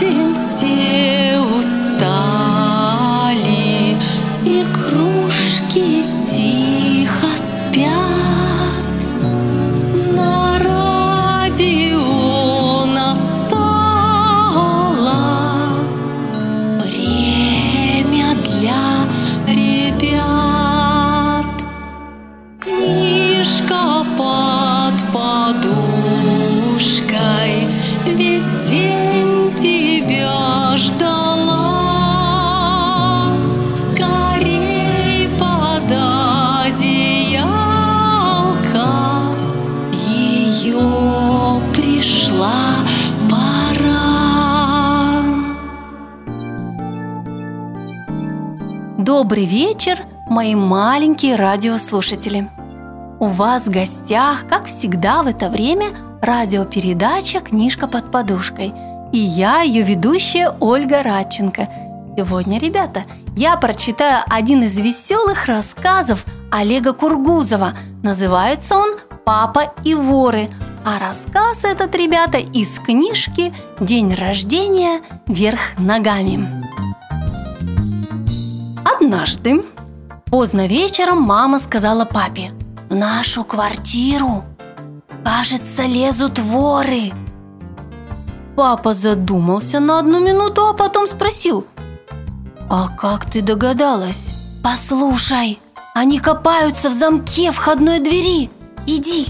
день все Добрый вечер, мои маленькие радиослушатели! У вас в гостях, как всегда в это время, радиопередача «Книжка под подушкой». И я, ее ведущая Ольга Радченко. Сегодня, ребята, я прочитаю один из веселых рассказов Олега Кургузова. Называется он «Папа и воры». А рассказ этот, ребята, из книжки «День рождения вверх ногами». Однажды, поздно вечером, мама сказала папе В нашу квартиру, кажется, лезут воры Папа задумался на одну минуту, а потом спросил А как ты догадалась? Послушай, они копаются в замке входной двери. Иди,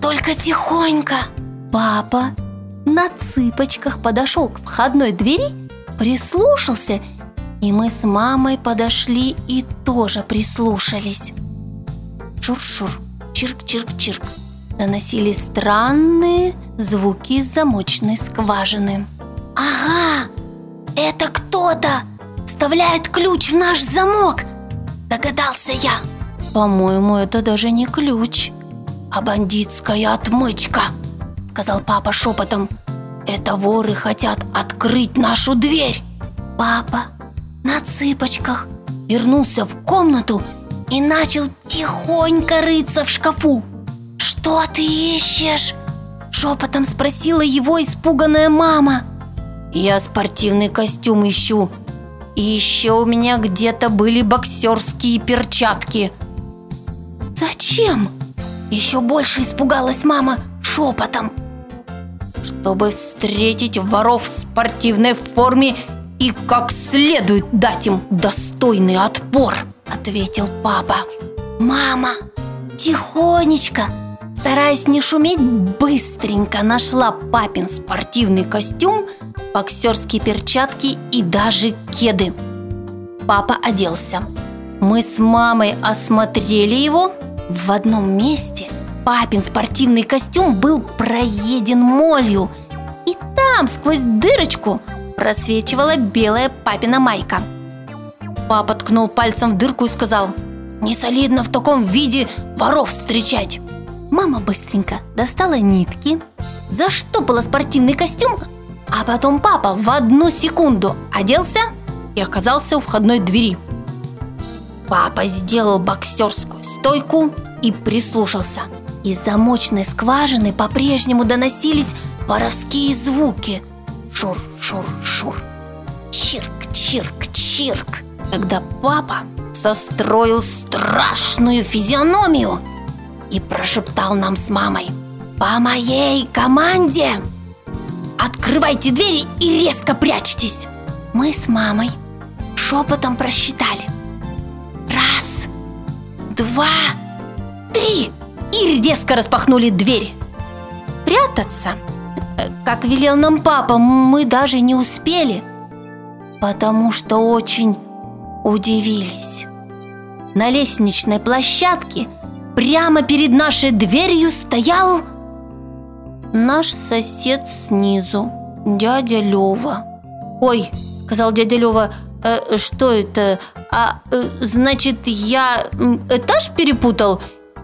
только тихонько Папа на цыпочках подошел к входной двери, прислушался и мы с мамой подошли и тоже прислушались. Шур-шур, чирк-чирк-чирк. Доносились странные звуки замочной скважины. Ага, это кто-то вставляет ключ в наш замок, догадался я. По-моему, это даже не ключ, а бандитская отмычка, сказал папа шепотом. Это воры хотят открыть нашу дверь. Папа на цыпочках вернулся в комнату и начал тихонько рыться в шкафу. «Что ты ищешь?» – шепотом спросила его испуганная мама. «Я спортивный костюм ищу. И еще у меня где-то были боксерские перчатки». «Зачем?» – еще больше испугалась мама шепотом. «Чтобы встретить воров в спортивной форме и как следует дать им достойный отпор», – ответил папа. «Мама, тихонечко, стараясь не шуметь, быстренько нашла папин спортивный костюм, боксерские перчатки и даже кеды. Папа оделся. Мы с мамой осмотрели его. В одном месте папин спортивный костюм был проеден молью, и там сквозь дырочку просвечивала белая папина майка. Папа ткнул пальцем в дырку и сказал, «Не солидно в таком виде воров встречать!» Мама быстренько достала нитки, заштопала спортивный костюм, а потом папа в одну секунду оделся и оказался у входной двери. Папа сделал боксерскую стойку и прислушался. Из замочной скважины по-прежнему доносились воровские звуки. Шур-шур-шур, чирк-чирк-чирк. Когда папа состроил страшную физиономию и прошептал нам с мамой «По моей команде открывайте двери и резко прячьтесь!» Мы с мамой шепотом просчитали Раз, два, три И резко распахнули дверь Прятаться, как велел нам папа, мы даже не успели Потому что очень удивились На лестничной площадке прямо перед нашей дверью стоял Наш сосед снизу, дядя Лева Ой, сказал дядя Лева, «э, что это? А, э, значит, я этаж перепутал?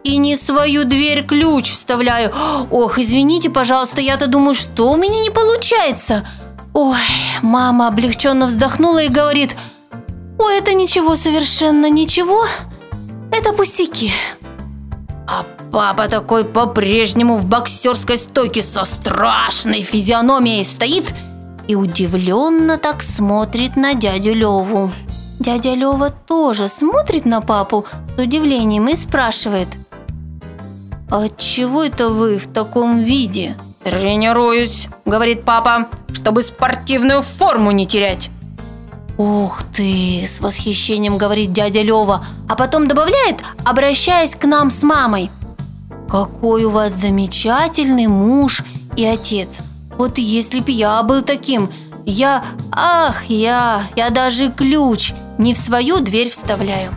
И не свою дверь ключ вставляю. Ох, извините, пожалуйста, я-то думаю, что у меня не получается. Ой, мама облегченно вздохнула и говорит, ой, это ничего совершенно ничего, это пустяки. А папа такой по-прежнему в боксерской стойке со страшной физиономией стоит и удивленно так смотрит на дядю Леву. Дядя Лева тоже смотрит на папу с удивлением и спрашивает. «А чего это вы в таком виде?» «Тренируюсь», — говорит папа, «чтобы спортивную форму не терять». «Ух ты!» – с восхищением говорит дядя Лева, а потом добавляет, обращаясь к нам с мамой. «Какой у вас замечательный муж и отец! Вот если б я был таким, я, ах, я, я даже ключ не в свою дверь вставляю».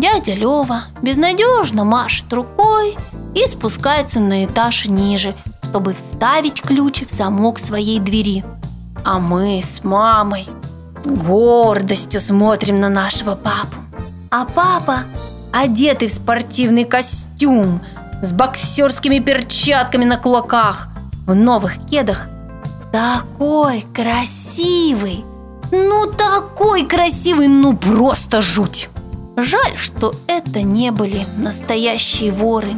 Дядя Лева безнадежно машет рукой и спускается на этаж ниже, чтобы вставить ключ в замок своей двери. А мы с мамой с гордостью смотрим на нашего папу. А папа, одетый в спортивный костюм, с боксерскими перчатками на кулаках, в новых кедах, такой красивый, ну такой красивый, ну просто жуть. Жаль, что это не были настоящие воры.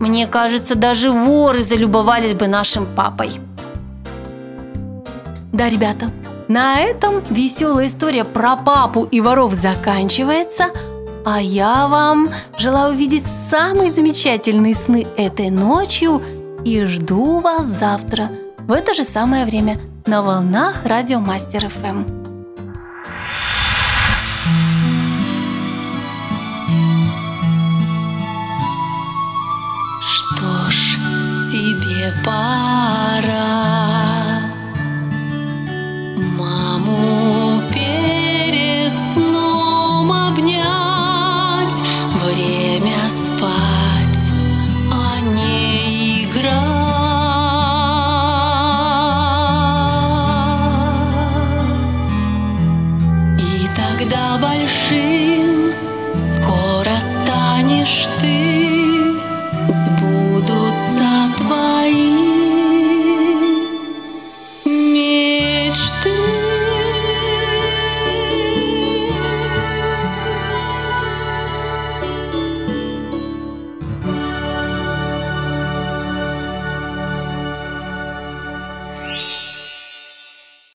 Мне кажется, даже воры залюбовались бы нашим папой. Да, ребята, на этом веселая история про папу и воров заканчивается, а я вам желаю увидеть самые замечательные сны этой ночью и жду вас завтра в это же самое время на волнах Радио Мастер ФМ. Пора. Маму перед сном обнять Время спать, а не играть. И тогда большим скоро станешь ты сбудутся твои